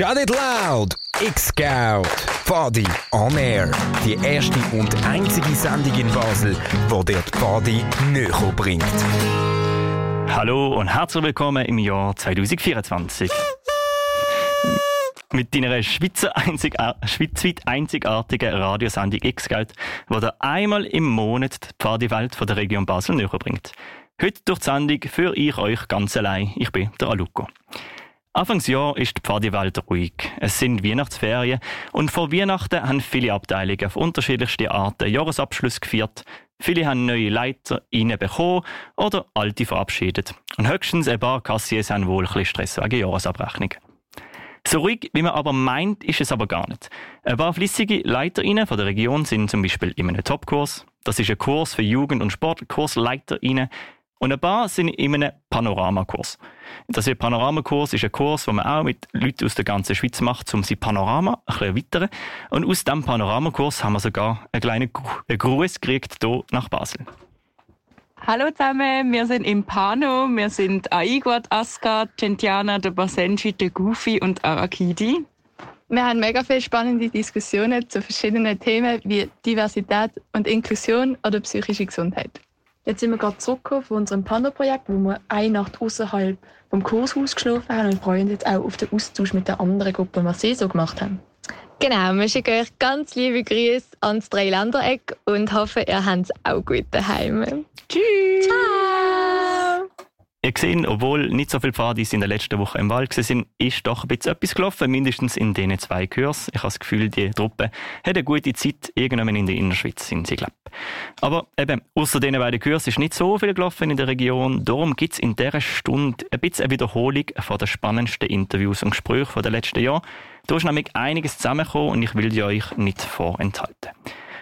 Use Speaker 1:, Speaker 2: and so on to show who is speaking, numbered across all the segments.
Speaker 1: Shut It Loud! X-Scout! Pfadi on Air. Die erste und einzige Sendung in Basel, wo dir die Pfadi näher bringt.
Speaker 2: Hallo und herzlich willkommen im Jahr 2024. Mit deiner Schweizer einzig, schweizweit einzigartigen Radiosendung X-Geld, die dir einmal im Monat die Pfadiwelt von der Region Basel näher bringt. Heute durch die Sendung für ich euch ganz allein. Ich bin der Aluko. Anfangsjahr ist die Pfadiwelt ruhig. Es sind Weihnachtsferien und vor Weihnachten haben viele Abteilungen auf unterschiedlichste Arten Jahresabschluss gefeiert. Viele haben neue Leiter bekommen oder alte verabschiedet. Und höchstens ein paar Kassiers haben wohl ein bisschen Stress wegen Jahresabrechnung. So ruhig, wie man aber meint, ist es aber gar nicht. Ein paar flüssige Leiterinnen von der Region sind zum Beispiel in einem Topkurs. Das ist ein Kurs für Jugend- und Sportkursleiterinnen, und ein paar sind in einem Panoramakurs. Das ist Panoramakurs ist ein Kurs, den man auch mit Leuten aus der ganzen Schweiz macht, um sein Panorama ein bisschen erweitern. Und aus diesem Panoramakurs haben wir sogar einen kleinen Gruß gekriegt hier nach Basel.
Speaker 3: Hallo zusammen, wir sind im Pano, wir sind Aiguat, Aska, Gentiana, der Basenji, der Goofy und Arakidi.
Speaker 4: Wir haben mega viele spannende Diskussionen zu verschiedenen Themen wie Diversität und Inklusion oder psychische Gesundheit.
Speaker 5: Jetzt sind wir gerade zurückgekommen von unserem Panda-Projekt, wo wir eine Nacht außerhalb vom Kurshaus geschlafen haben und freuen uns jetzt auch auf den Austausch mit der anderen Gruppe, was sie so gemacht haben.
Speaker 4: Genau, wir schicken euch ganz liebe Grüße ans Dreiländereck und hoffen, ihr habt es auch gut daheim.
Speaker 3: Tschüss!
Speaker 4: Ciao!
Speaker 2: Ihr seht, obwohl nicht so viele Pfadis in der letzten Woche im Wald waren, ist doch ein bisschen etwas gelaufen, mindestens in diesen zwei Kurs. Ich habe das Gefühl, die Truppe hat eine gute Zeit irgendwann in der Innerschweiz sind sie, glaube Aber eben, außer diesen beiden Kursen ist nicht so viel gelaufen in der Region. Darum gibt es in dieser Stunde ein bisschen eine Wiederholung von den spannendsten Interviews und Gesprächen der letzten Jahre. Da ist nämlich einiges zusammengekommen und ich will die euch nicht vorenthalten.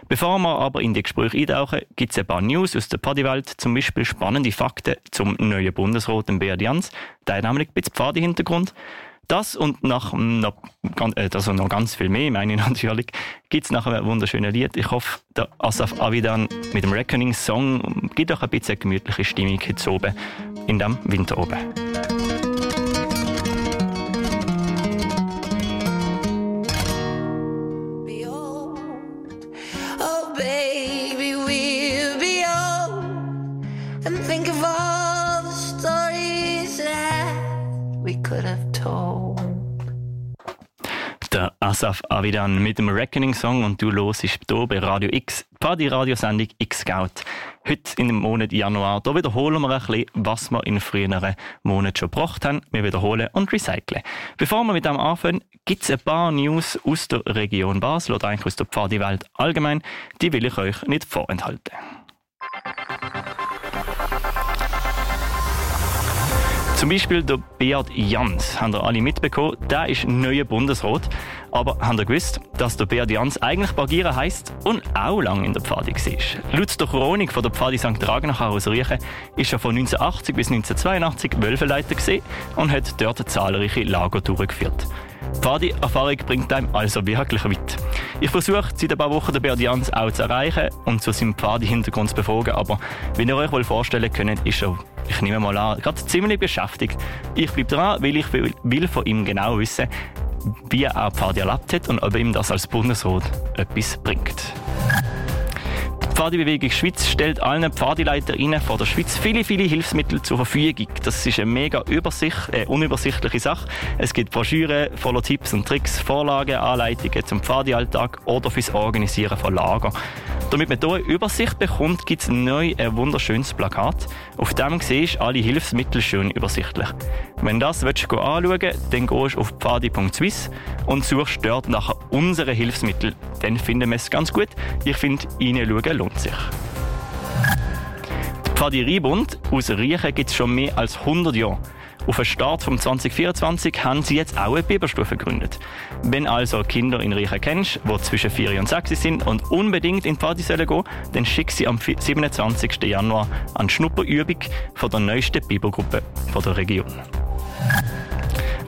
Speaker 2: Bevor wir aber in die Gespräche eintauchen, gibt es ein paar News aus der Pfadi-Welt, zum Beispiel spannende Fakten zum neuen Bundesrat, dem Beat Jans. Der nämlich ein bisschen Pfadi-Hintergrund. Das und nach noch, also noch ganz viel mehr, meine ich natürlich, gibt es nach einem wunderschönen Lied. Ich hoffe, der Asaf Avidan mit dem Reckoning-Song gibt auch ein bisschen gemütliche Stimmung heute oben, in dem Winter oben. Asaf Avidan mit dem Reckoning Song und du ist hier bei Radio X, die Radiosendung X-Scout. Heute in dem Monat Januar, da wiederholen wir ein bisschen, was wir in früheren Monaten schon gebracht haben. Wir wiederholen und recyceln. Bevor wir mit dem anfangen, gibt es ein paar News aus der Region Basel oder eigentlich aus der Pfadi-Welt allgemein. Die will ich euch nicht vorenthalten. Zum Beispiel der Beat Jans, haben ihr alle mitbekommen, der ist neuer Bundesrat. Aber habt ihr gewusst, dass der Beat Jans eigentlich Bagieren heisst und auch lange in der Pfadi war? Laut der Chronik von der Pfadi St. Ragnach aus Riechen ist er von 1980 bis 1982 Wölfeleiter und hat dort zahlreiche Lager durchgeführt. Pfadi-Erfahrung bringt einem also wirklich weit. Ich versuche seit ein paar Wochen den Beat Jans auch zu erreichen und zu seinem Pfadi-Hintergrund zu befragen, aber wie ihr euch wohl vorstellen könnt, ist er ich nehme mal an, gerade ziemlich beschäftigt. Ich bleibe dran, weil ich will von ihm genau wissen, wie er Pfadi erlebt hat und ob ihm das als Bundesrat etwas bringt. Pfadi-Bewegung Schweiz stellt allen Pfadileiterinnen von der Schweiz viele, viele Hilfsmittel zur Verfügung. Das ist eine mega Übersicht, äh, unübersichtliche Sache. Es gibt Broschüren voller Tipps und Tricks, Vorlagen, Anleitungen zum Pfadi-Alltag oder fürs Organisieren von Lager. Damit man hier eine Übersicht bekommt, gibt es neu ein wunderschönes Plakat. Auf dem siehst du alle Hilfsmittel schön übersichtlich. Wenn du das willst, anschauen dann gehst du auf pfadi.swiss und suchst dort nach unseren Hilfsmitteln. Dann finden wir es ganz gut. Ich finde, reinschauen lohnt sich. Die Pfadi-Riebund aus Riechen gibt es schon mehr als 100 Jahre. Auf den Start vom 2024 haben sie jetzt auch eine Biberstufe gegründet. Wenn also Kinder in Riechen kennst, die zwischen 4 und 6 sind und unbedingt in die Party sollen gehen, dann schick sie am 27. Januar an die Schnupperübung von der neuesten Bibergruppe der Region.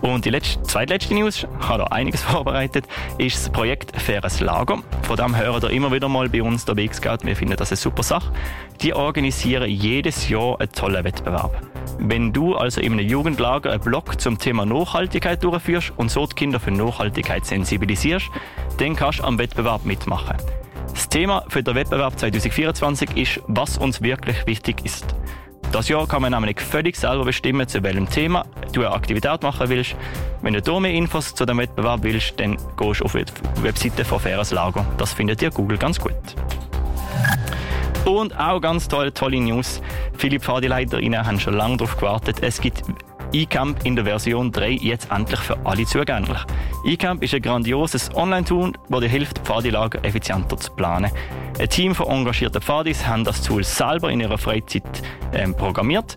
Speaker 2: Und die letzte, zweitletzte News, ich habe da einiges vorbereitet, ist das Projekt Faires Lager. Von dem hören ihr immer wieder mal bei uns der. Wir finden das eine super Sache. Die organisieren jedes Jahr einen tollen Wettbewerb. Wenn du also in einem Jugendlager einen Blog zum Thema Nachhaltigkeit durchführst und so die Kinder für Nachhaltigkeit sensibilisierst, dann kannst du am Wettbewerb mitmachen. Das Thema für den Wettbewerb 2024 ist, was uns wirklich wichtig ist. Das Jahr kann man nämlich völlig selber bestimmen, zu welchem Thema du eine Aktivität machen willst. Wenn du hier mehr Infos zu dem Wettbewerb willst, dann gehst du auf die Webseite von Faires Lager. Das findet ihr Google ganz gut. Und auch ganz tolle, tolle News. Viele Pfadileiterinnen haben schon lange darauf gewartet. Es gibt eCamp in der Version 3 jetzt endlich für alle zugänglich. eCamp ist ein grandioses Online-Tool, das dir hilft, Pfadilager effizienter zu planen. Ein Team von engagierten Pfadis haben das Tool selber in ihrer Freizeit ähm, programmiert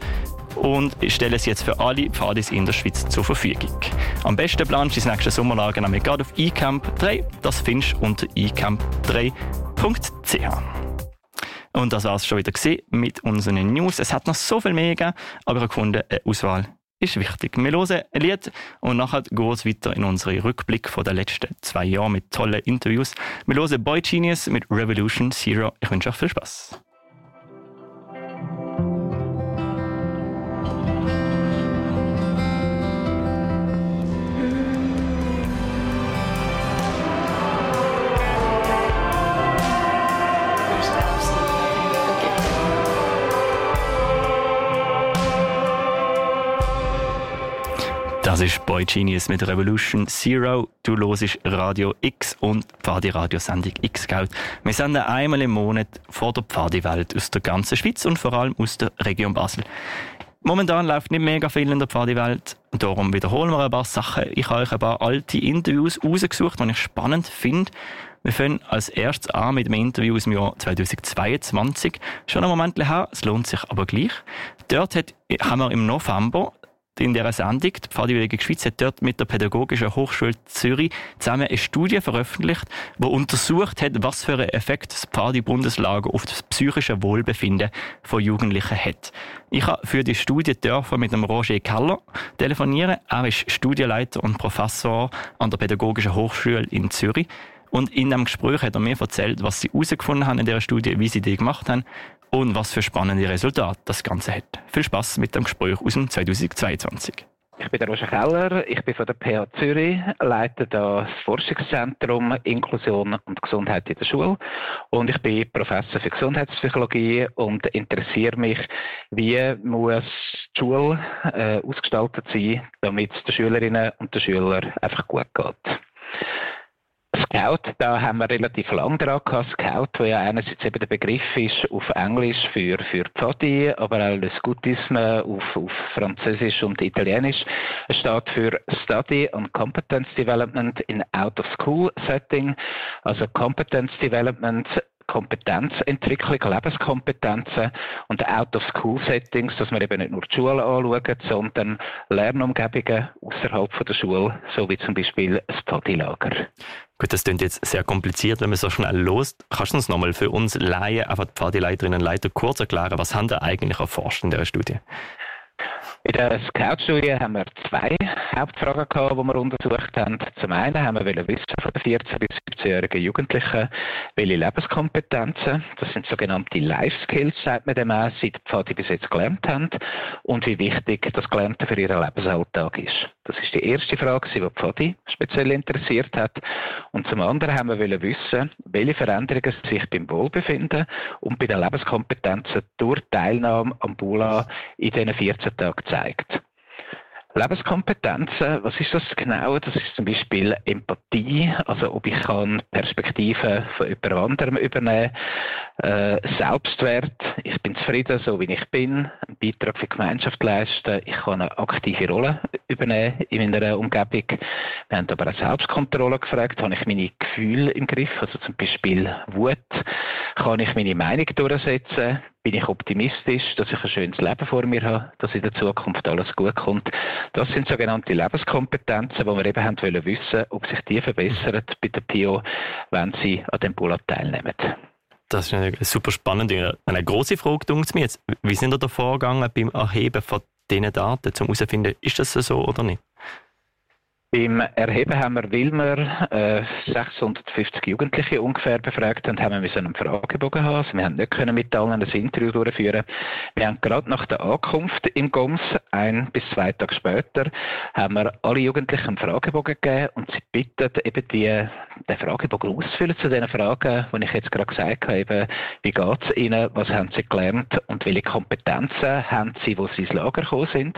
Speaker 2: und stellen es jetzt für alle Pfadis in der Schweiz zur Verfügung. Am besten planst du das nächste Sommerlager nämlich gerade auf eCamp 3. Das findest du unter ecamp3.ch. Und das war es schon wieder mit unseren News. Es hat noch so viel mehr gegeben, aber ich gefunden, eine Auswahl ist wichtig. Wir hören ein Lied und nachher geht es weiter in unseren Rückblick von den letzten zwei Jahren mit tollen Interviews. Wir hören Boy Genius mit Revolution Zero. Ich wünsche euch viel Spaß. Das ist Boy Genius mit Revolution Zero. Du hörst Radio X und Pfadi-Radiosendung X-Geld. Wir senden einmal im Monat vor der Pfadi-Welt aus der ganzen Schweiz und vor allem aus der Region Basel. Momentan läuft nicht mega viel in der Pfadi-Welt. Darum wiederholen wir ein paar Sachen. Ich habe euch ein paar alte Interviews rausgesucht, die ich spannend finde. Wir fangen als erstes an mit einem Interview aus dem Jahr 2022. Schon ein Moment her, es lohnt sich aber gleich. Dort hat, haben wir im November in dieser Sendung, die Pfadbewegung Schweiz hat dort mit der Pädagogischen Hochschule Zürich zusammen eine Studie veröffentlicht, die untersucht hat, was für einen Effekt das Pfadi-Bundeslager auf das psychische Wohlbefinden von Jugendlichen hat. Ich habe für die Studie dürfen mit dem Roger Keller telefonieren. Er ist Studienleiter und Professor an der Pädagogischen Hochschule in Zürich. Und in dem Gespräch hat er mir erzählt, was sie herausgefunden haben in dieser Studie, wie sie die gemacht haben und was für spannende Resultate das Ganze hat. Viel Spaß mit dem Gespräch aus dem 2022.
Speaker 6: Ich bin der Roger Keller, ich bin von der PH Zürich, leite das Forschungszentrum Inklusion und Gesundheit in der Schule und ich bin Professor für Gesundheitspsychologie und interessiere mich, wie muss die Schule äh, ausgestaltet sein, damit es den Schülerinnen und den Schülern einfach gut geht. Scout, da haben wir relativ lang dran gehabt. Scout, wo ja einerseits eben der Begriff ist auf Englisch für, für Pfadi, aber auch Le Scoutisme auf, auf Französisch und Italienisch. Es steht für Study and Competence Development in Out of School Setting. Also Competence Development Kompetenzentwicklung, Lebenskompetenzen und Out-of-School-Settings, dass wir eben nicht nur die Schule anschauen, sondern Lernumgebungen außerhalb der Schule, so wie zum Beispiel das Pfadilager.
Speaker 2: Gut, das klingt jetzt sehr kompliziert, wenn man so schnell los. Kannst du uns nochmal für uns Laien, einfach die Pfadileiterinnen und Leiter kurz erklären, was haben da eigentlich erforscht in dieser Studie?
Speaker 6: In der Scout-Studie haben wir zwei Hauptfragen gehabt, die wir untersucht haben. Zum einen haben wir wissen von den 14- bis 17-jährigen Jugendlichen, welche Lebenskompetenzen, das sind sogenannte Life Skills, sagt man dem auch, seit die bis jetzt gelernt haben und wie wichtig das Gelernte für ihren Lebensalltag ist. Das ist die erste Frage, die Pfadi speziell interessiert hat. Und zum anderen haben wir wissen, welche Veränderungen sich beim Wohlbefinden und bei den Lebenskompetenzen durch Teilnahme am Bula in diesen 14 Tagen zeigt. Lebenskompetenzen, was ist das genau? Das ist zum Beispiel Empathie, also ob ich kann Perspektiven von jemand anderem übernehmen, äh, Selbstwert, ich bin zufrieden, so wie ich bin, einen Beitrag für die Gemeinschaft leisten, ich kann eine aktive Rolle übernehmen in meiner Umgebung. Wir haben aber auch Selbstkontrolle gefragt, habe ich meine Gefühle im Griff, also zum Beispiel Wut, kann ich meine Meinung durchsetzen, bin ich optimistisch, dass ich ein schönes Leben vor mir habe, dass in der Zukunft alles gut kommt. Das sind sogenannte Lebenskompetenzen, die wir eben haben wollen wissen, ob sich die verbessern bei der PIO, wenn sie an dem Pull-up teilnehmen.
Speaker 2: Das ist eine super spannende, eine große Frage, denkt mir jetzt. Wie sind da vorgegangen beim Erheben von diesen Daten, um herauszufinden, ist das so oder nicht?
Speaker 6: Beim Erheben haben wir, weil wir äh, 650 Jugendliche ungefähr befragt haben, haben wir müssen einen Fragebogen haben. Also wir haben nicht können mit allen ein Interview durchführen. Wir haben gerade nach der Ankunft im GOMS, ein bis zwei Tage später, haben wir alle Jugendlichen einen Fragebogen gegeben und sie bitten eben die, den Fragebogen auszufüllen zu den Fragen, die ich jetzt gerade gesagt habe, eben, wie geht es ihnen, was haben sie gelernt und welche Kompetenzen haben sie, wo sie ins Lager gekommen sind.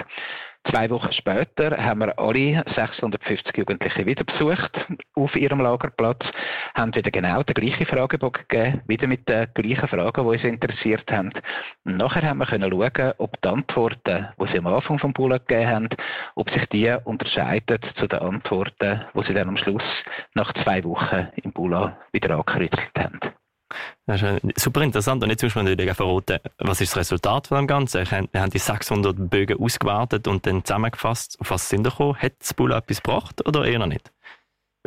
Speaker 6: Zwei Wochen später haben wir alle 650 Jugendliche wieder besucht auf ihrem Lagerplatz, haben wieder genau den gleichen Fragebogen gegeben, wieder mit den gleichen Fragen, die uns interessiert haben. Und nachher haben wir können schauen, ob die Antworten, die sie am Anfang vom Bulla gegeben haben, ob sich die unterscheiden zu den Antworten, die sie dann am Schluss nach zwei Wochen im Bulla wieder angekritzelt haben.
Speaker 2: Das ist super interessant. Und jetzt muss man natürlich verraten, was ist das Resultat von dem Ganzen? Wir haben die 600 Bögen ausgewertet und dann zusammengefasst. Auf was sind wir gekommen? Hat das Bull etwas gebracht oder eher noch nicht?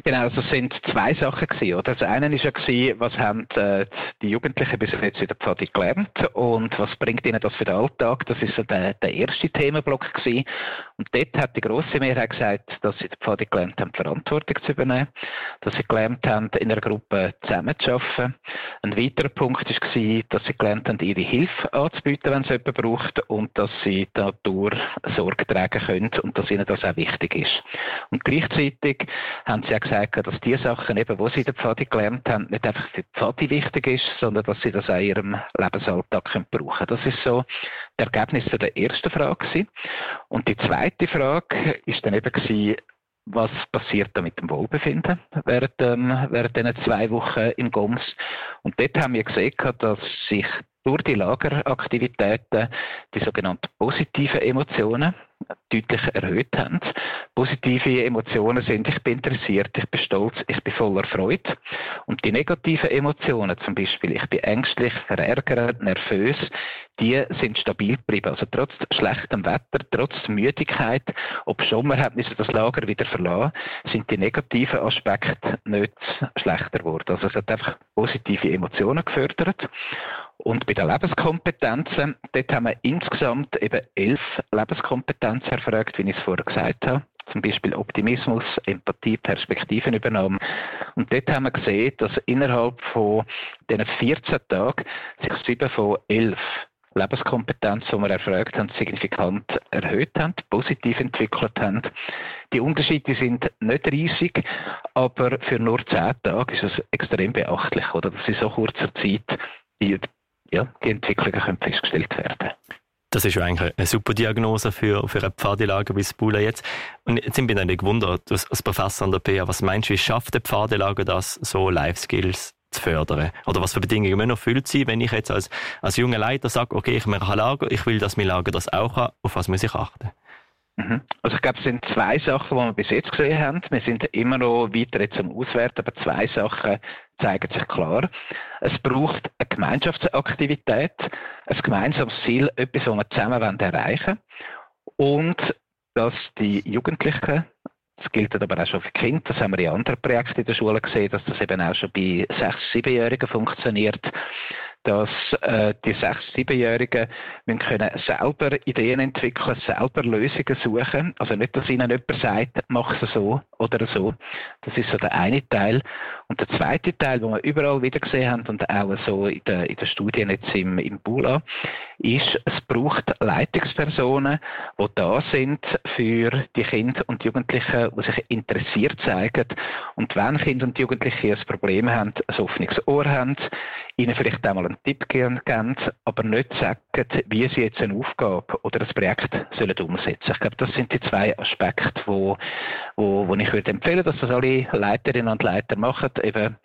Speaker 6: Genau, also es sind zwei Sachen gewesen, oder? Das eine ist ja gewesen, was haben äh, die Jugendlichen bis jetzt in der Pfadi gelernt und was bringt ihnen das für den Alltag? Das ist so der, der erste Themenblock gewesen. Und dort hat die grosse Mehrheit gesagt, dass sie in der Pfadi gelernt haben, Verantwortung zu übernehmen, dass sie gelernt haben, in einer Gruppe zusammenzuarbeiten. Ein weiterer Punkt ist gewesen, dass sie gelernt haben, ihre Hilfe anzubieten, wenn es jemand braucht und dass sie Natur Sorge tragen können und dass ihnen das auch wichtig ist. Und gleichzeitig haben sie auch gesagt, dass die Sachen, eben, die sie in der Pfadi gelernt haben, nicht einfach für die Pfadi wichtig ist, sondern dass sie das auch in ihrem Lebensalltag können brauchen können. Das ist so das Ergebnis der ersten Frage. Gewesen. Und die zweite Frage ist dann eben gewesen, was passiert da mit dem Wohlbefinden während, ähm, während diesen zwei Wochen im GOMS. Und dort haben wir gesehen, dass sich durch die Lageraktivitäten die sogenannten positiven Emotionen deutlich erhöht haben. Positive Emotionen sind, ich bin interessiert, ich bin stolz, ich bin voller Freude. Und die negativen Emotionen, zum Beispiel, ich bin ängstlich, verärgert, nervös, die sind stabil geblieben. Also trotz schlechtem Wetter, trotz Müdigkeit, ob schon wir haben das Lager wieder verlassen, sind die negativen Aspekte nicht schlechter geworden. Also es hat einfach positive Emotionen gefördert. Und bei den Lebenskompetenzen, dort haben wir insgesamt eben elf Lebenskompetenzen erfragt, wie ich es vorher gesagt habe. Zum Beispiel Optimismus, Empathie, Perspektivenübernahme. Und dort haben wir gesehen, dass innerhalb von diesen 14 Tagen sich sieben von elf Lebenskompetenzen, die wir erfragt haben, signifikant erhöht haben, positiv entwickelt haben. Die Unterschiede sind nicht riesig, aber für nur zehn Tage ist es extrem beachtlich, oder? Dass in so kurzer Zeit die ja, die Entwicklungen können festgestellt werden.
Speaker 2: Das ist ja eigentlich eine super Diagnose für, für ein Pfadelager wie das Bula jetzt. Und jetzt bin ich dann gewundert, als Professor an der PA, was meinst du, wie schafft ein Pfadelager das, so Life Skills zu fördern? Oder was für Bedingungen müssen erfüllt sein, wenn ich jetzt als, als junger Leiter sage, okay, ich mache ein Lager, ich will, dass mein Lager das auch hat, auf was muss ich achten?
Speaker 6: Mhm. Also ich glaube, es sind zwei Sachen, die wir bis jetzt gesehen haben. Wir sind immer noch weiter jetzt am Auswerten, aber zwei Sachen zeigen sich klar. Es braucht eine Gemeinschaftsaktivität, ein gemeinsames Ziel, etwas, was wir zusammen erreichen wollen. Und dass die Jugendlichen das gilt aber auch schon für Kinder. Das haben wir in anderen Projekten in der Schule gesehen, dass das eben auch schon bei 6-, 7-Jährigen funktioniert dass äh, die sechs, siebenjährigen können selber Ideen entwickeln, selber Lösungen suchen. Also nicht, dass ihnen jemand sagt, mach es so oder so. Das ist so der eine Teil. Und der zweite Teil, den wir überall wieder gesehen haben und auch so in den, in den Studien jetzt im, im Bula, ist, es braucht Leitungspersonen, die da sind für die Kinder und Jugendlichen, die sich interessiert zeigen. Und wenn Kinder und Jugendliche ein Problem haben, ein offenes Ohr haben, ihnen vielleicht einmal einen Tipp geben, aber nicht sagen, wie sie jetzt eine Aufgabe oder ein Projekt sollen umsetzen Ich glaube, das sind die zwei Aspekte, wo, wo, wo ich würde empfehlen, dass das alle Leiterinnen und Leiter machen. Eben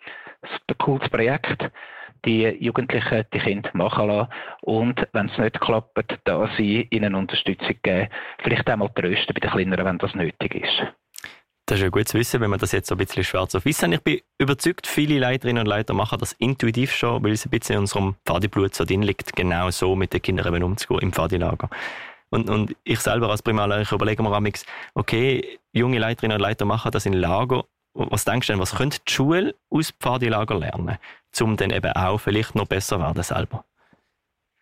Speaker 6: ein cooles Projekt, die Jugendlichen, die Kinder machen lassen und wenn es nicht klappt, da sie ihnen Unterstützung geben, vielleicht einmal trösten bei den Kleineren, wenn das nötig ist.
Speaker 2: Das ist ja gut zu wissen, wenn man das jetzt so ein bisschen schwarz auf weiß hat. Ich bin überzeugt, viele Leiterinnen und Leiter machen das intuitiv schon, weil es ein bisschen in unserem Pfadiblut so drin liegt, genau so mit den Kindern umzugehen im Pfadilager. Und, und ich selber als Primarlehrer, überlege mir am okay, junge Leiterinnen und Leiter machen das in Lager. Was denkst du denn, was könnte die Schule aus Pfadilager lernen, um dann eben auch vielleicht noch besser werden selber?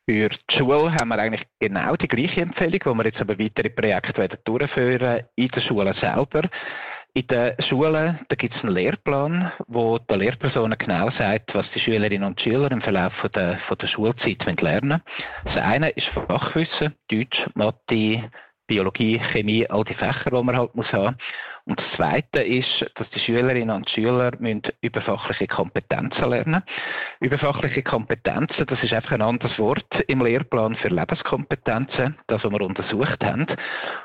Speaker 6: Für die Schule haben wir eigentlich genau die gleiche Empfehlung, die wir jetzt aber weitere Projekte durchführen in der Schule selber. In den Schulen gibt es einen Lehrplan, wo der Lehrperson genau sagt, was die Schülerinnen und Schüler im Verlauf von der, von der Schulzeit lernen Das eine ist Fachwissen, Deutsch, Mathe, Biologie, Chemie, all die Fächer, die man halt muss haben. Und das Zweite ist, dass die Schülerinnen und Schüler müssen überfachliche Kompetenzen lernen. Überfachliche Kompetenzen, das ist einfach ein anderes Wort im Lehrplan für Lebenskompetenzen, das, was wir untersucht haben.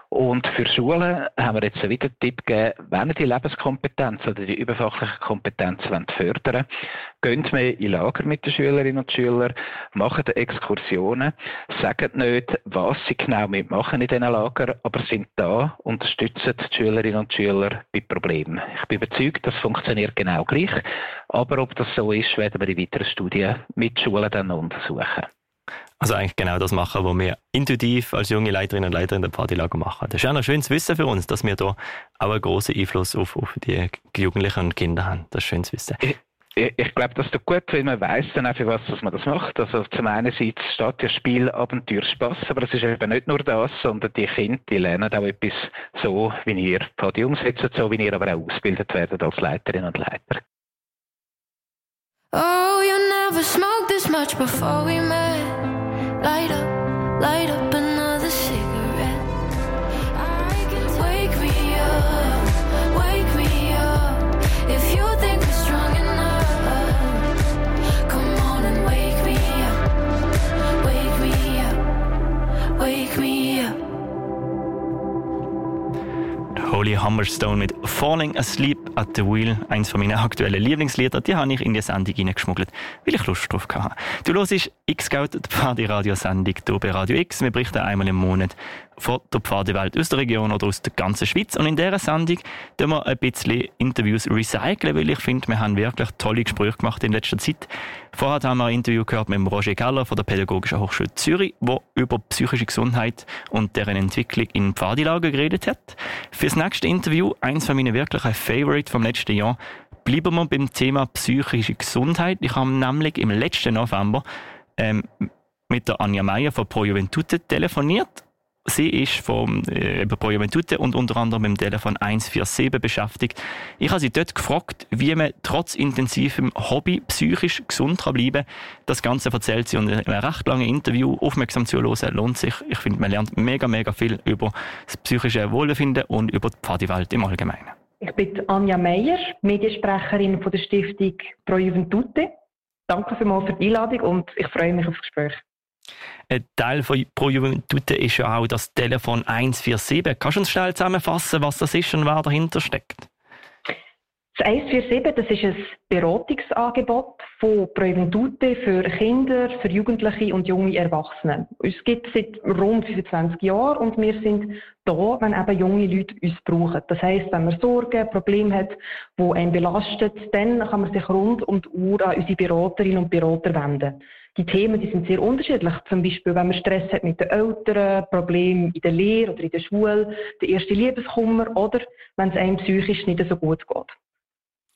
Speaker 6: Und für Schulen haben wir jetzt wieder einen Tipp gegeben, wenn ihr die Lebenskompetenzen oder die überfachlichen Kompetenzen fördern wollt, geht in Lager mit den Schülerinnen und Schülern, machen Exkursionen, sagen nicht, was sie genau mitmachen in diesen Lagern, aber sind da, unterstützen die Schülerinnen und Schüler bei Problemen. Ich bin überzeugt, das funktioniert genau gleich, aber ob das so ist, werden wir in weiteren Studien mit Schulen dann untersuchen.
Speaker 2: Also eigentlich genau das machen, was wir intuitiv als junge Leiterinnen und Leiter in der Partylager machen. Das ist auch ein schönes Wissen für uns, dass wir da auch einen großen Einfluss auf, auf die Jugendlichen und Kinder haben. Das ist schönes Wissen.
Speaker 6: Ich, ich, ich glaube, das ist gut, weil man weiß dann auch, für was dass man das macht. Also zum einen steht ja Spiel, Abenteuer, Spass, aber es ist eben nicht nur das, sondern die Kinder, die lernen auch etwas so, wie ihr die umsetzt, so wie ihr aber auch ausgebildet werdet als Leiterinnen und Leiter. Oh, you never smoked this much before we met. Light up, light up
Speaker 2: Holy Hammerstone mit Falling Asleep at the Wheel, eins von meinen aktuellen Lieblingslieder, die habe ich in die Sendung hineingeschmuggelt, weil ich Lust drauf hatte. Du hörst X-Scout, die Party-Radiosendung hier bei Radio X. Wir berichten einmal im Monat von der Pfadewelt aus der Region oder aus der ganzen Schweiz. Und in dieser Sendung tun wir ein bisschen Interviews recyceln, weil ich finde, wir haben wirklich tolle Gespräche gemacht in letzter Zeit. Vorher haben wir ein Interview gehört mit Roger Keller von der Pädagogischen Hochschule Zürich, der über psychische Gesundheit und deren Entwicklung in Pfadilager geredet hat. Für das nächste Interview, eins von meinen wirklichen Favorite vom letzten Jahr, bleiben wir beim Thema psychische Gesundheit. Ich habe nämlich im letzten November ähm, mit der Anja Meier von Pro Juventute telefoniert Sie ist vom äh, Pro Juventute und unter anderem mit dem Telefon 147 beschäftigt. Ich habe sie dort gefragt, wie man trotz intensivem Hobby psychisch gesund kann bleiben Das Ganze erzählt sie in einem recht langen Interview. Aufmerksam zu hören lohnt sich. Ich finde, man lernt mega, mega viel über das psychische Wohlbefinden und über die Pfadiwelt im Allgemeinen.
Speaker 7: Ich bin Anja Meier, Mediensprecherin von der Stiftung Pro Juventute. Danke vielmals für die Einladung und ich freue mich auf das Gespräch.
Speaker 2: Ein Teil von Pro Juventute ist ja auch das Telefon 147. Kannst du uns schnell zusammenfassen, was das ist und wer dahinter steckt?
Speaker 7: Das 147 das ist ein Beratungsangebot von Pro Juventute für Kinder, für Jugendliche und junge Erwachsene. Es gibt seit rund 25 Jahren und wir sind da, wenn eben junge Leute uns brauchen. Das heisst, wenn man Sorgen, Probleme hat, die einen belastet, dann kann man sich rund um die Uhr an unsere Beraterinnen und Berater wenden die Themen die sind sehr unterschiedlich. Zum Beispiel, wenn man Stress hat mit den Eltern, Probleme in der Lehre oder in der Schule, der erste Liebeskummer oder wenn es einem psychisch nicht so gut geht.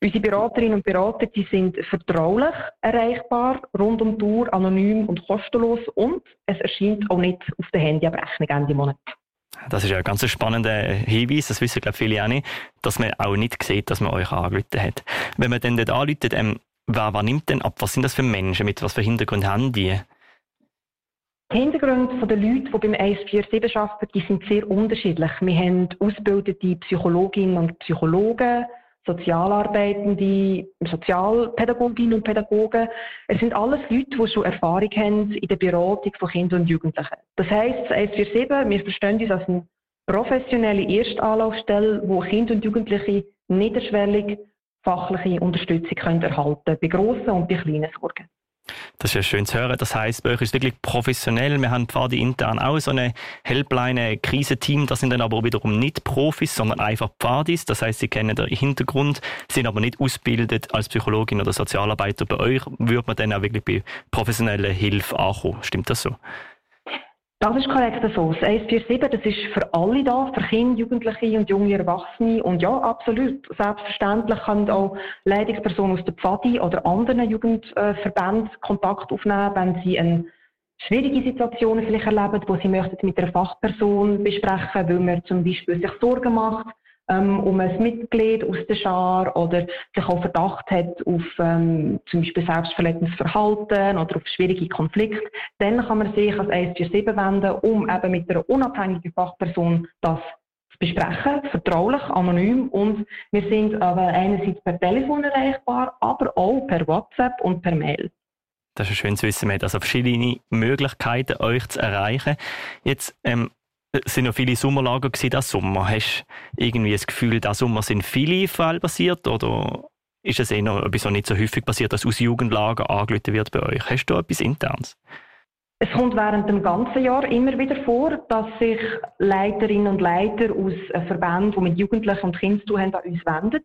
Speaker 7: Unsere Beraterinnen und Berater die sind vertraulich erreichbar, rund um die Uhr, anonym und kostenlos und es erscheint auch nicht auf der Handyabrechnung Ende Monat.
Speaker 2: Das ist ja ein ganz spannender Hinweis, das wissen glaube viele auch nicht, dass man auch nicht sieht, dass man euch angerufen hat. Wenn man dann dort anruft, ähm, Wer, wer nimmt denn ab? Was sind das für Menschen? Mit was für Hintergrund haben die?
Speaker 7: Die Hintergründe der Leute, die beim 147 arbeiten, die sind sehr unterschiedlich. Wir haben ausgebildete Psychologinnen und Psychologen, Sozialarbeitende, Sozialpädagoginnen und Pädagogen. Es sind alles Leute, die schon Erfahrung haben in der Beratung von Kindern und Jugendlichen. Das heisst, das 147, wir verstehen uns als eine professionelle Erstanlaufstelle, wo Kinder und Jugendliche niederschwellig fachliche Unterstützung können erhalten bei grossen und bei kleinen Sorgen.
Speaker 2: Das ist ja schön zu hören. Das heisst, bei euch ist wirklich professionell. Wir haben Pfadi intern auch so eine Helpline, Krisenteam. Das sind dann aber wiederum nicht Profis, sondern einfach Pfadis. Das heisst, sie kennen den Hintergrund, sind aber nicht ausgebildet als Psychologin oder Sozialarbeiter. Bei euch würde man dann auch wirklich bei professioneller Hilfe ankommen. Stimmt das so?
Speaker 7: Das ist korrekt so. Das 147, das ist für alle da, für Kinder, Jugendliche und junge Erwachsene. Und ja, absolut. Selbstverständlich können auch Leitungspersonen aus der Pfadi oder anderen Jugendverbänden Kontakt aufnehmen, wenn sie eine schwierige Situation vielleicht erleben, wo sie möchten mit einer Fachperson besprechen, weil man zum Beispiel sich Sorgen macht, ähm, um ein Mitglied aus der Schar oder sich auch Verdacht hat auf ähm, zum Beispiel selbstverletzendes Verhalten oder auf schwierige Konflikte, dann kann man sich als 147 wenden, um eben mit einer unabhängigen Fachperson das zu besprechen, vertraulich, anonym und wir sind aber einerseits per Telefon erreichbar, aber auch per WhatsApp und per Mail.
Speaker 2: Das ist schön zu wissen, man hat also verschiedene Möglichkeiten, euch zu erreichen. Jetzt ähm, es sind noch viele Sommerlager das Sommer. Hast du irgendwie das Gefühl, dass Sommer sind viele Fälle passiert oder ist es eher etwas, was nicht so häufig passiert, dass aus Jugendlager angelötet wird bei euch? Hast du etwas Internes?
Speaker 7: Es kommt während dem ganzen Jahr immer wieder vor, dass sich Leiterinnen und Leiter aus Verbänden, die mit Jugendlichen und Kindern zu haben, an uns wenden.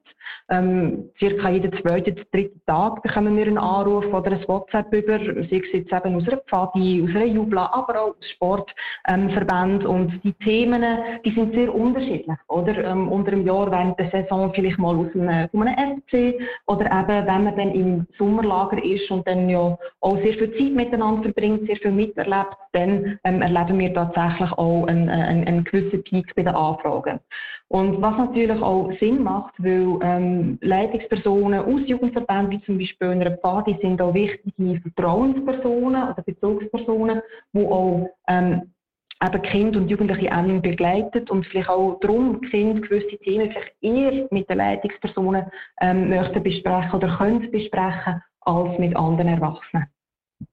Speaker 7: Ähm, circa jeden zweiten, dritten Tag bekommen wir einen Anruf oder ein WhatsApp über, sei es eben aus einer Pfadi, aus einer Jubla, aber auch aus Sportverbänden. Ähm, und die Themen, die sind sehr unterschiedlich, oder? Ähm, unter dem Jahr während der Saison vielleicht mal aus einem, einem SC oder eben, wenn man dann im Sommerlager ist und dann ja auch sehr viel Zeit miteinander verbringt, sehr viel miterlebt, dann ähm, erleben wir tatsächlich auch einen, einen, einen, gewissen Peak bei den Anfragen. Und was natürlich auch Sinn macht, weil ähm, Leitungspersonen aus Jugendverbänden, wie zum Beispiel in einer Party, sind auch wichtige Vertrauenspersonen oder Bezugspersonen, die auch ähm, eben Kinder und Jugendliche eng begleitet und vielleicht auch darum Kinder gewisse Themen vielleicht eher mit den Leitungspersonen ähm, möchten besprechen oder können besprechen als mit anderen Erwachsenen.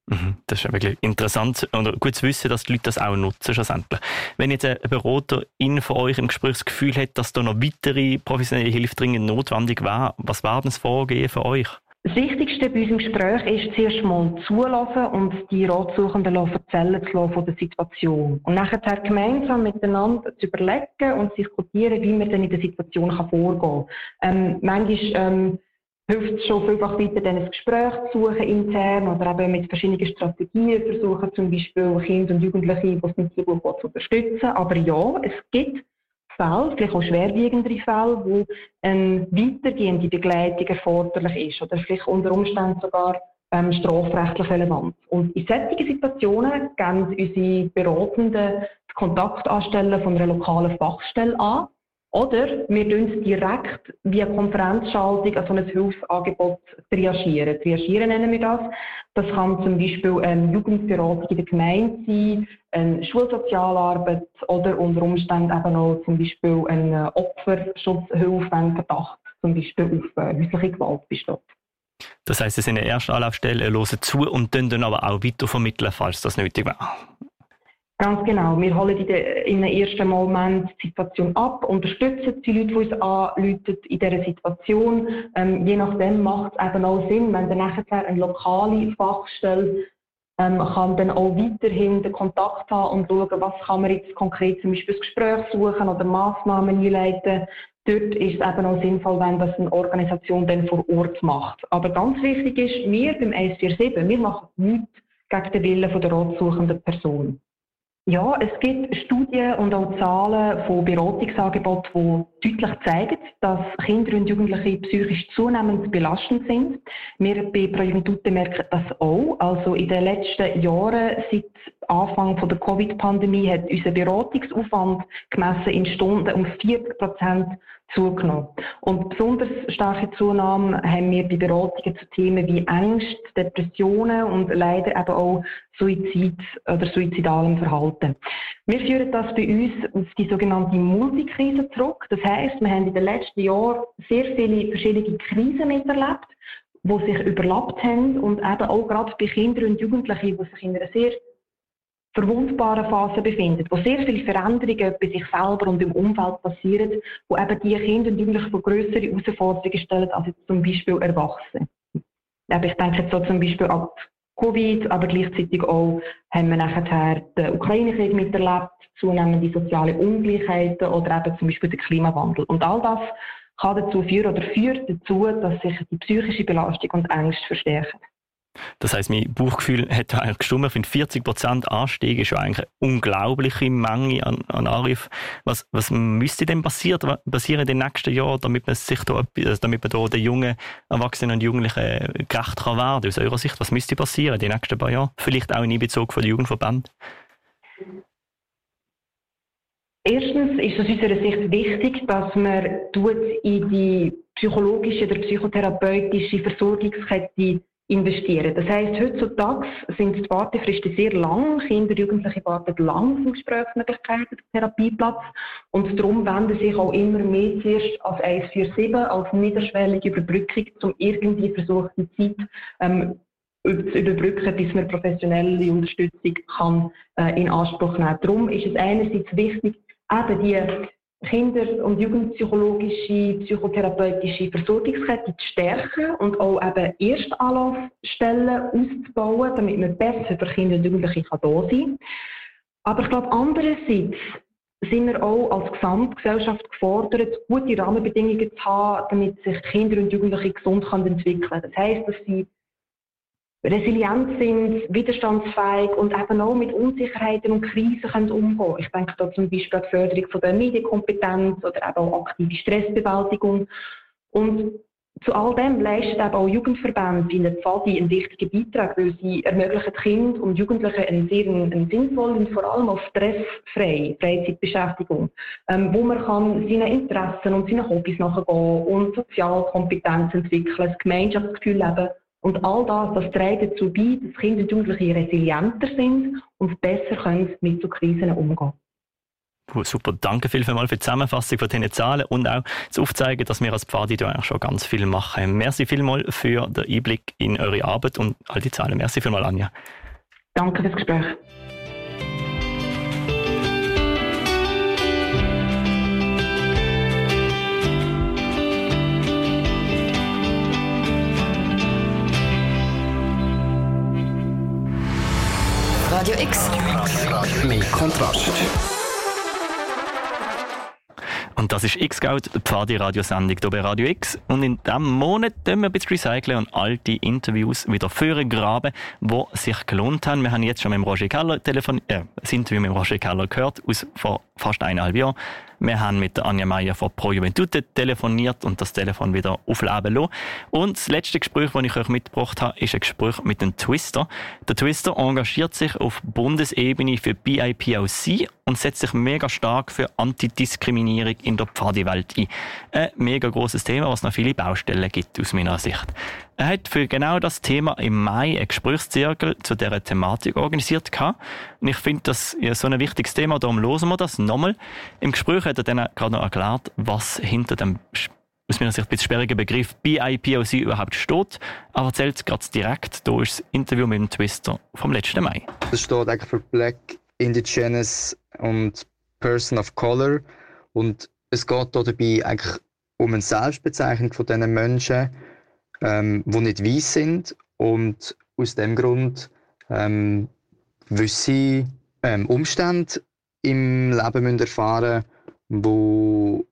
Speaker 2: Mhm, das ist wirklich interessant und gut zu wissen, dass die Leute das auch nutzen schlussendlich. Wenn jetzt ein Beraterin von euch im Gespräch das Gefühl hat, dass da noch weitere professionelle Hilfe dringend notwendig wäre, was wäre das Vorgehen für euch?
Speaker 7: Das Wichtigste bei unserem Gespräch ist zuerst mal zulassen und die Ratsuchenden erzählen zu lassen von der Situation. Und nachher gemeinsam miteinander zu überlegen und zu diskutieren, wie man dann in der Situation vorgehen kann. Ähm, manchmal ähm, hilft es schon vielfach weiter, dann ein Gespräch zu suchen intern oder eben mit verschiedenen Strategien versuchen, zum Beispiel Kinder und Jugendliche, die es nicht so gut zu unterstützen. Aber ja, es gibt Fälle, vielleicht auch schwerwiegendere Fälle, wo eine weitergehende Begleitung erforderlich ist oder vielleicht unter Umständen sogar ähm, strafrechtlich relevant. Und in solchen Situationen gehen unsere Beratenden Kontakt anstellen von einer lokalen Fachstelle an oder wir tun direkt via Konferenzschaltung an so ein Hilfsangebot triagieren. Triagieren nennen wir das. Das kann zum Beispiel eine Jugendberatung in der Gemeinde sein, eine Schulsozialarbeit oder unter Umständen eben auch zum Beispiel eine Opferschutzhilfe, wenn Verdacht zum Beispiel auf äh, häusliche Gewalt besteht.
Speaker 2: Das heisst, es sind in der ersten Anlaufstelle, hören zu und dann aber auch weitervermitteln, falls das nötig wäre.
Speaker 7: Ganz genau. Wir holen in, einem ersten Moment die Situation ab, unterstützen die Leute, die uns anrufen in dieser Situation. Ähm, je nachdem macht es eben auch Sinn, wenn dann nachher eine lokale Fachstelle ähm, kann dann auch weiterhin den Kontakt haben und schauen, was kann man jetzt konkret zum Beispiel das Gespräch suchen oder Massnahmen einleiten. Dort ist es eben auch sinnvoll, wenn das eine Organisation dann vor Ort macht. Aber ganz wichtig ist, wir beim 147, wir machen nichts gegen den Willen der ratsuchenden Person. Ja, es gibt Studien und auch Zahlen von Beratungsangeboten, die deutlich zeigen, dass Kinder und Jugendliche psychisch zunehmend belastend sind. Wir bei Projuventute merken das auch. Also in den letzten Jahren, seit Anfang der Covid-Pandemie, hat unser Beratungsaufwand gemessen in Stunden um 40 Prozent zugenommen. Und besonders starke Zunahme haben wir bei Beratungen zu Themen wie Angst, Depressionen und leider eben auch Suizid oder suizidalem Verhalten. Wir führen das bei uns auf die sogenannte Multikrise zurück. Das heißt, wir haben in den letzten Jahren sehr viele verschiedene Krisen miterlebt, die sich überlappt haben und eben auch gerade bei Kindern und Jugendlichen, die sich in einer sehr verwundbaren Phase befindet, wo sehr viele Veränderungen bei sich selber und im Umfeld passieren, wo eben die Kinder und Jugendlichen vor größere Herausforderungen stellen als jetzt zum Beispiel Erwachsene. Ich denke jetzt so zum Beispiel an Covid, aber gleichzeitig auch haben wir nachher den Ukraine-Krieg miterlebt, zunehmende soziale Ungleichheiten oder eben zum Beispiel den Klimawandel. Und all das kann dazu führen oder führt dazu, dass sich die psychische Belastung und Angst verstärken.
Speaker 2: Das heißt, mein Bauchgefühl hat eigentlich gestimmt. Ich finde 40 Prozent Anstieg ist eigentlich eine unglaubliche Menge an, an Anrufen. Was, was müsste denn passieren, passieren in den nächsten Jahren, damit man sich da, also damit man da den jungen Erwachsenen und Jugendlichen gerecht kann werden? Aus eurer Sicht, was müsste passieren in den nächsten paar Jahren? Vielleicht auch in Bezug von der Jugendverband?
Speaker 7: Erstens ist es aus unserer Sicht wichtig, dass man in die psychologische oder psychotherapeutische Versorgungskette investieren. Das heißt, heutzutage sind die Wartefristen sehr lang. Kinder Jugendliche warten lang auf Gesprächsmöglichkeiten, Therapieplatz. Und darum wenden sich auch immer mehr zuerst als 147, als niederschwellige Überbrückung, um irgendwie versuchen, die Zeit ähm, zu überbrücken, bis man professionelle Unterstützung kann, äh, in Anspruch nehmen. Darum ist es einerseits wichtig, eben die Kinder- und Jugendpsychologische, psychotherapeutische Versorgungskette zu stärken und auch eben Erstanlaufstellen auszubauen, damit man besser für Kinder und Jugendliche da sein kann. Aber ich glaube, andererseits sind wir auch als Gesamtgesellschaft gefordert, gute Rahmenbedingungen zu haben, damit sich Kinder und Jugendliche gesund entwickeln können. Das heisst, dass sie resilient sind, widerstandsfähig und eben auch mit Unsicherheiten und Krisen können umgehen Ich denke da zum Beispiel an die Förderung von der Medienkompetenz oder eben auch aktive Stressbewältigung. Und zu all dem leisten eben auch Jugendverbände wie eine Pfadi einen wichtigen Beitrag, weil sie ermöglichen Kindern und Jugendlichen eine sehr eine sinnvolle und vor allem auch stressfreie Freizeitbeschäftigung, ähm, wo man kann seinen Interessen und seinen Hobbys nachgehen und Sozialkompetenz entwickeln, das Gemeinschaftsgefühl leben und all das, das trägt dazu bei, dass Kinder und Jugendliche resilienter sind und besser können mit so Krisen umgehen.
Speaker 2: Super, danke vielmals für die Zusammenfassung von diesen Zahlen und auch das Aufzeigen, dass wir als Pfadi da eigentlich schon ganz viel machen. Merci vielmals für den Einblick in eure Arbeit und all die Zahlen. Merci vielmals, Anja.
Speaker 7: Danke fürs Gespräch.
Speaker 1: Radio X. Mehr Kontrast.
Speaker 2: Und das ist X-Scout, die Pfadi-Radiosendung hier bei Radio X. Und in diesem Monat tun wir ein bisschen recyceln und alte Interviews wieder führen graben, die sich gelohnt haben. Wir haben jetzt schon mit Roger Keller telefon äh, das Interview mit Roger Keller gehört, aus vor fast eineinhalb Jahren. Wir haben mit Anja Meier von Pro Juventute telefoniert und das Telefon wieder aufleben lassen. Und das letzte Gespräch, das ich euch mitgebracht habe, ist ein Gespräch mit dem Twister. Der Twister engagiert sich auf Bundesebene für BIPOC und setzt sich mega stark für Antidiskriminierung in der Pfadiwelt ein. Ein mega großes Thema, was noch viele Baustellen gibt aus meiner Sicht. Er hat für genau das Thema im Mai einen Gesprächszirkel zu dieser Thematik organisiert. Und ich finde das ja so ein wichtiges Thema, darum hören wir das nochmal. Im Gespräch hat er dann gerade noch erklärt, was hinter dem aus meiner Sicht ein bisschen sperrigen Begriff BIPOC überhaupt steht. Aber erzählt gerade direkt, hier ist das Interview mit dem Twister vom letzten Mai.
Speaker 8: Das steht eigentlich für Black, Indigenous und Person of Color. Und es geht hier dabei eigentlich um eine Selbstbezeichnung von diesen Menschen, ähm, die nicht weiß sind und aus dem Grund ähm, gewisse ähm, Umstände im Leben müssen erfahren die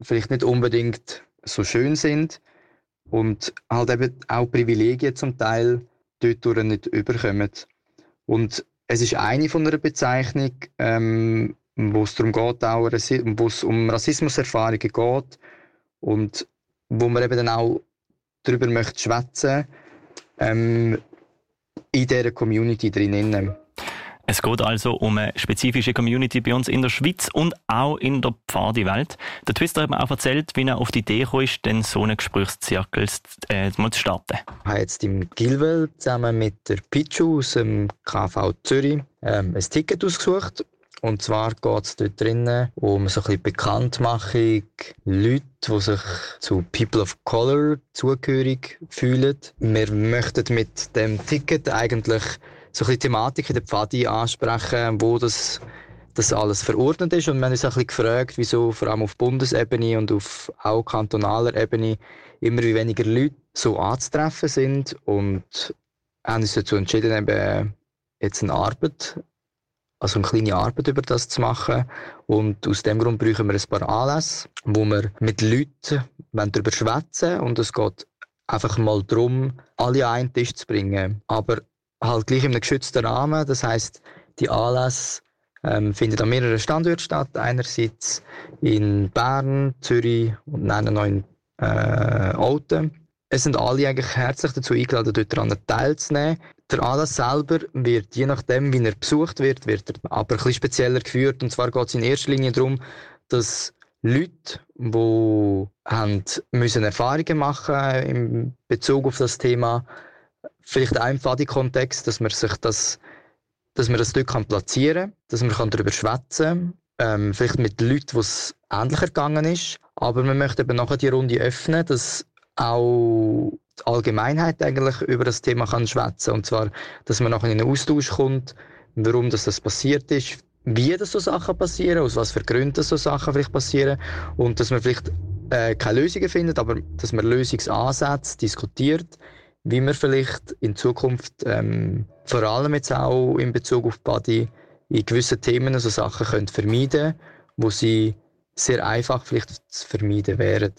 Speaker 8: vielleicht nicht unbedingt so schön sind und halt eben auch Privilegien zum Teil dort nicht überkommen. Und es ist eine von einer Bezeichnung, ähm, wo es darum geht, auch, wo es um Rassismuserfahrungen geht und wo man eben dann auch darüber möchte schwätzen ähm, in dieser Community drinnen.
Speaker 2: Es geht also um eine spezifische Community bei uns in der Schweiz und auch in der Pfadi-Welt. Der Twister hat mir auch erzählt, wie er auf die Idee kam, denn so einen Gesprächszirkel äh, zu starten.
Speaker 8: Ich habe jetzt im Gilwell zusammen mit der Pichu aus dem KV Zürich ähm, ein Ticket ausgesucht und zwar geht es dort drinnen um so ein bisschen Bekanntmachung, Leute, die sich zu People of Color zugehörig fühlen. Wir möchten mit dem Ticket eigentlich so ein bisschen Thematik in der Pfadi ansprechen, wo das, das alles verordnet ist. Und wir haben uns ein bisschen gefragt, wieso vor allem auf Bundesebene und auf auch kantonaler Ebene immer weniger Leute so anzutreffen sind und haben uns dazu entschieden, eben jetzt eine Arbeit also eine kleine Arbeit über das zu machen. Und aus dem Grund brauchen wir ein paar Anlässe, wo wir mit Leuten darüber schwätzen und es geht einfach mal darum, alle an einen Tisch zu bringen. Aber halt gleich in einem geschützten Rahmen. Das heißt, die Anlässe ähm, finden an mehreren Standorten statt. Einerseits in Bern, Zürich und dann noch in äh, Olten. es sind alle eigentlich herzlich dazu eingeladen, dort daran teilzunehmen. Der Anlass selber wird, je nachdem, wie er besucht wird, wird er aber ein bisschen spezieller geführt. Und zwar geht es in erster Linie darum, dass Leute, die haben müssen Erfahrungen machen in Bezug auf das Thema, vielleicht im Fadi-Kontext, dass man sich das, dass man das dort kann platzieren kann, dass man darüber schwätzen kann, ähm, vielleicht mit Leuten, wo es ähnlicher gegangen ist. Aber man möchte eben nachher die Runde öffnen, dass auch die Allgemeinheit eigentlich über das Thema kann schwätzen. Und zwar, dass man nachher in einen Austausch kommt, warum das, das passiert ist, wie das so Sachen passieren, aus was für Gründen so Sachen vielleicht passieren. Und dass man vielleicht äh, keine Lösungen findet, aber dass man Lösungsansätze diskutiert, wie man vielleicht in Zukunft ähm, vor allem jetzt auch in Bezug auf Body in gewissen Themen so Sachen können vermeiden, wo sie sehr einfach vielleicht zu vermeiden wären.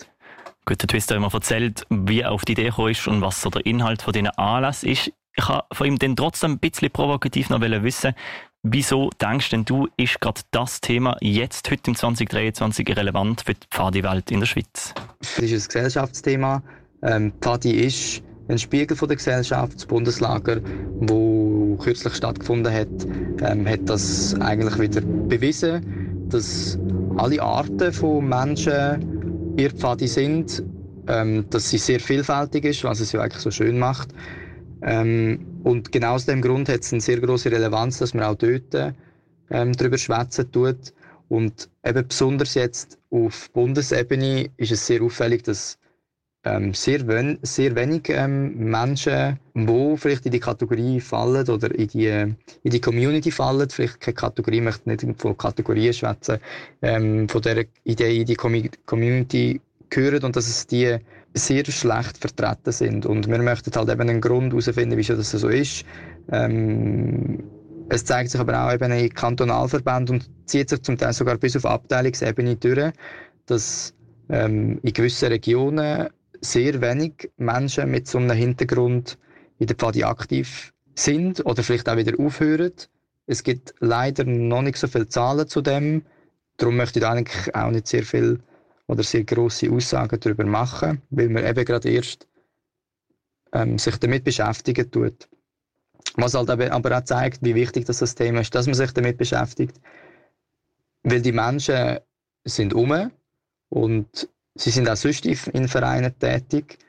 Speaker 2: Gut, der Twister hat immer erzählt, wie er auf die Idee gekommen ist und was so der Inhalt von diesen Anlass ist. Ich habe von ihm dann trotzdem ein bisschen provokativ noch wissen, wieso denkst denn du, ist gerade das Thema jetzt, heute im 2023, relevant für die Pfadi-Welt in der Schweiz?
Speaker 8: Es ist ein Gesellschaftsthema. Ähm, Pfadi ist ein Spiegel von der Gesellschaft. Das Bundeslager, wo kürzlich stattgefunden hat, ähm, hat das eigentlich wieder bewiesen, dass alle Arten von Menschen Irrpfade sind, ähm, dass sie sehr vielfältig ist, was es ja eigentlich so schön macht. Ähm, und genau aus dem Grund hat es eine sehr große Relevanz, dass man auch dort ähm, darüber schwätzen tut. Und eben besonders jetzt auf Bundesebene ist es sehr auffällig, dass ähm, sehr, wen sehr wenig ähm, Menschen, die vielleicht in die Kategorie fallen oder in die, in die Community fallen, vielleicht keine Kategorie, möchte nicht von Kategorien schwätzen, ähm, von dieser Idee in die Community gehören und dass es die sehr schlecht vertreten sind. Und wir möchten halt eben einen Grund herausfinden, wieso das so ist. Ähm, es zeigt sich aber auch eben in Kantonalverbänden und zieht sich zum Teil sogar bis auf Abteilungsebene durch, dass ähm, in gewissen Regionen sehr wenig Menschen mit so einem Hintergrund in der Pfadi aktiv sind oder vielleicht auch wieder aufhören. Es gibt leider noch nicht so viele Zahlen zu dem. Darum möchte ich eigentlich auch nicht sehr viel oder sehr große Aussagen darüber machen, weil man eben gerade erst ähm, sich damit beschäftigen tut. Was halt aber auch zeigt, wie wichtig das, das Thema ist, dass man sich damit beschäftigt. Weil die Menschen sind um und Sie sind auch sonst in Vereinen tätig.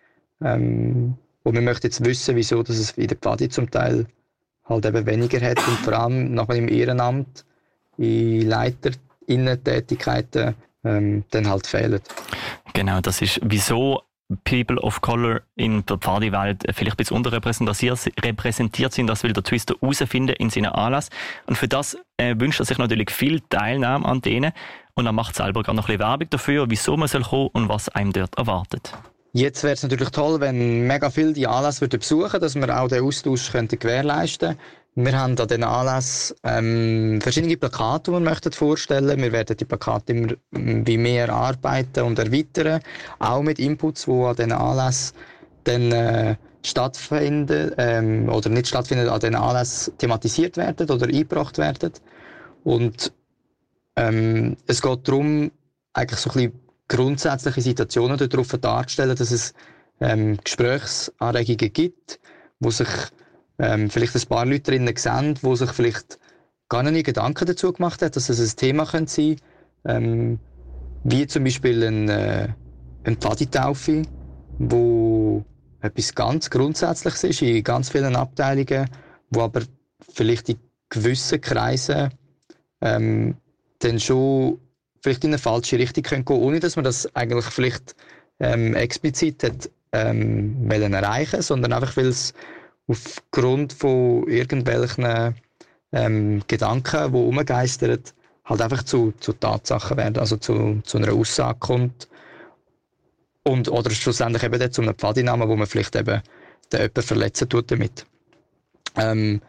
Speaker 8: Ähm, und wir möchten jetzt wissen, wieso dass es in der Pfadi zum Teil halt eben weniger hat und vor allem nachher im Ehrenamt in Leiterinnen-Tätigkeiten ähm, dann halt fehlen.
Speaker 2: Genau, das ist wieso People of Color in der Pfadi-Welt vielleicht ein bisschen unterrepräsentiert sind. Das will der Twister herausfinden in seinen Anlass. Und für das äh, wünscht er sich natürlich viel Teilnahme an denen. Und er macht selber gerade noch ein bisschen Werbung dafür, wieso man soll kommen und was einem dort erwartet.
Speaker 8: Jetzt wäre es natürlich toll, wenn mega viele die würden besuchen dass wir auch den Austausch gewährleisten könnten. Wir haben an diesen Anlässen ähm, verschiedene Plakate, die wir möchten vorstellen Wir werden die Plakate immer wie mehr erarbeiten und erweitern, auch mit Inputs, die an diesen Anlässen dann äh, stattfinden ähm, oder nicht stattfinden, an diesen Anlässen thematisiert werden oder eingebracht werden. Und ähm, es geht darum, eigentlich so ein bisschen grundsätzliche Situationen darauf darzustellen, dass es ähm, Gesprächsanregungen gibt, wo sich ähm, vielleicht ein paar Leute drinnen sehen, wo sich vielleicht gar nicht Gedanken dazu gemacht haben, dass es ein Thema könnte sein. Ähm, wie zum Beispiel ein, äh, eine Pfaditaufe, wo etwas ganz Grundsätzliches ist in ganz vielen Abteilungen, wo aber vielleicht in gewissen Kreisen ähm, dann schon vielleicht in eine falsche Richtung gehen können, ohne dass man das eigentlich vielleicht ähm, explizit hat, ähm, erreichen sondern einfach, weil es aufgrund von irgendwelchen ähm, Gedanken, die umgeistern, halt einfach zu, zu Tatsachen werden, also zu, zu einer Aussage kommt. Und, oder schlussendlich eben zu einem Pfadinamen, wo man vielleicht eben den jemanden verletzen tut damit. Ähm,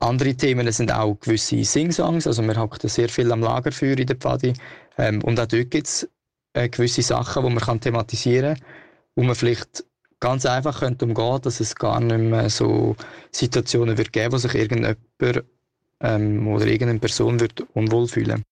Speaker 8: andere Themen sind auch gewisse Sing-Songs. Also wir hacken sehr viel am Lagerfeuer in der Pfadi. Ähm, und auch dort gibt es äh, gewisse Sachen, die man kann thematisieren kann, wo man vielleicht ganz einfach könnte umgehen, dass es gar nicht mehr so Situationen wird geben, wo sich irgendjemand ähm, oder irgendeine Person wird unwohl fühlen.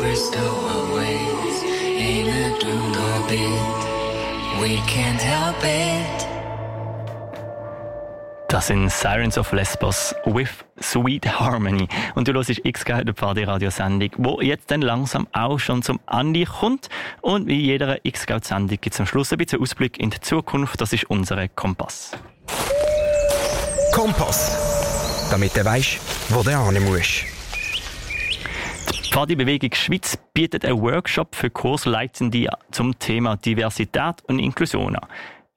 Speaker 2: We're stowaways in a doomed orbit. We can't help it. Das sind Sirens of Lesbos with Sweet Harmony. Und du hörst x der Pfadi-Radiosendung, wo jetzt dann langsam auch schon zum Ende kommt. Und wie jeder x sendung gibt es am Schluss ein bisschen Ausblick in die Zukunft. Das ist unser Kompass.
Speaker 1: Kompass. Damit du weißt, wo du hin musst.
Speaker 2: Die Pfadi-Bewegung Schweiz bietet einen Workshop für Kursleitende zum Thema Diversität und Inklusion an.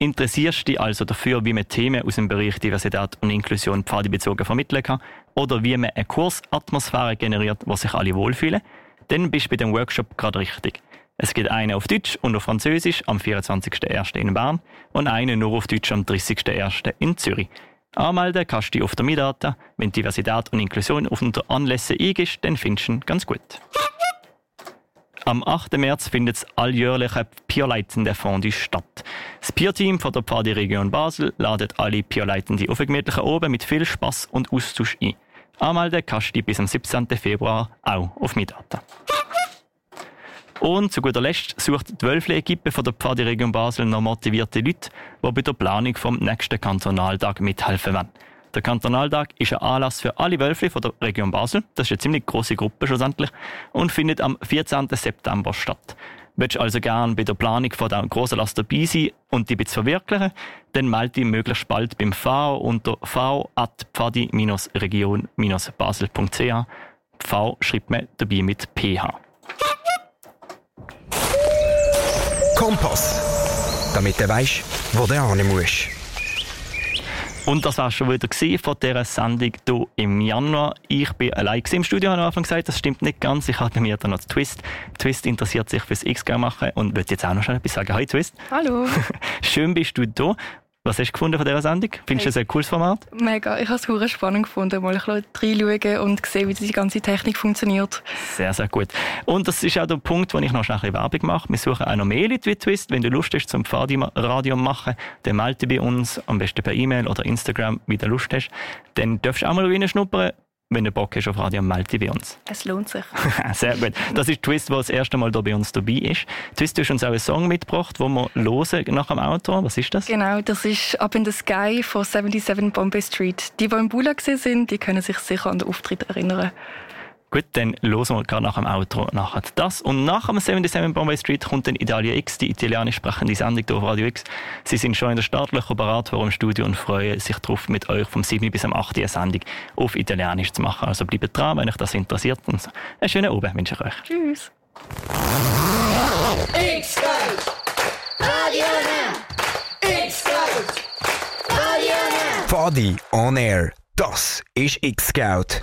Speaker 2: Interessierst du dich also dafür, wie man Themen aus dem Bereich Diversität und Inklusion pfadebezogen vermitteln kann oder wie man eine Kursatmosphäre generiert, wo sich alle wohlfühlen? Dann bist du bei dem Workshop gerade richtig. Es gibt einen auf Deutsch und auf Französisch am 24.01. in Bern und einen nur auf Deutsch am 30.01. in Zürich. Anmelden kannst du dich auf der Midata. Wenn Diversität und Inklusion auf unter Anlässe eingehst, dann findest du ihn ganz gut. Am 8. März findet das alljährliche Peerleitende Fondue statt. Das Peer-Team von der Party Region Basel ladet alle Peerleitende auf gemütlichen Oben mit viel Spass und Austausch ein. Anmelden kannst du dich bis am 17. Februar auch auf Midata. Und zu guter Letzt sucht die Wölfle-Equipe von der Pfadi Region Basel noch motivierte Leute, die bei der Planung vom nächsten Kantonaltag mithelfen wollen. Der Kantonaltag ist ein Anlass für alle Wölfe von der Region Basel. Das ist eine ziemlich große Gruppe schlussendlich und findet am 14. September statt. Willst du also gerne bei der Planung von der großen Last dabei sein und die bisschen verwirklichen, dann melde dich möglichst bald beim V unter v.pfadi-region-basel.ch. V schreibt man dabei mit PH.
Speaker 1: Kompass. Damit du weißt, wo du hin musst.
Speaker 2: Und das war schon wieder von dieser Sendung hier im Januar. Ich bin allein im Studio, habe ich am Anfang gesagt. Das stimmt nicht ganz. Ich hatte mir dann noch Twist. Twist interessiert sich fürs X-Game machen und würde jetzt auch noch schnell etwas sagen. Hi Twist.
Speaker 4: Hallo.
Speaker 2: Schön bist du da. Was hast du gefunden von dieser Sendung? Findest du hey. es ein cooles Format?
Speaker 4: Mega. Ich habe es sehr spannend gefunden, mal ein bisschen reinschauen und sehen, wie die ganze Technik funktioniert.
Speaker 2: Sehr, sehr gut. Und das ist auch der Punkt, wo ich noch schnell ein Werbung mache. Wir suchen auch noch mehr Leute wie Twist. Wenn du Lust hast, zum Radio machen, dann melde dich bei uns, am besten per E-Mail oder Instagram, wie du Lust hast. Dann darfst du auch mal reinschnuppern wenn du Bock hast auf Radio, melde dich bei uns.
Speaker 4: Es lohnt sich.
Speaker 2: Sehr gut. Das ist Twist, der das erste Mal hier bei uns dabei ist. Twist, du hast uns auch einen Song mitgebracht, den wir hören nach dem Auto. Was ist das?
Speaker 4: Genau, das ist Up in the Sky von 77 Bombay Street. Die, die im Bula sind, die können sich sicher an den Auftritt erinnern.
Speaker 2: Gut, dann hören wir gerade nach dem Outro nachher das. Und nach dem 77 Bombay Street kommt dann Italia X, die italienisch sprechende Sendung hier auf Radio X. Sie sind schon in der Startlöcher bereit vor im Studio und freuen sich darauf, mit euch vom 7 bis am 8 eine Sendung auf Italienisch zu machen. Also bleibt dran, wenn euch das interessiert. Und einen schönen Abend wünsche ich euch.
Speaker 4: Tschüss.
Speaker 1: X-Scout! Radio Now! X-Scout! Radio Now! Fadi on Air. Das ist X-Scout.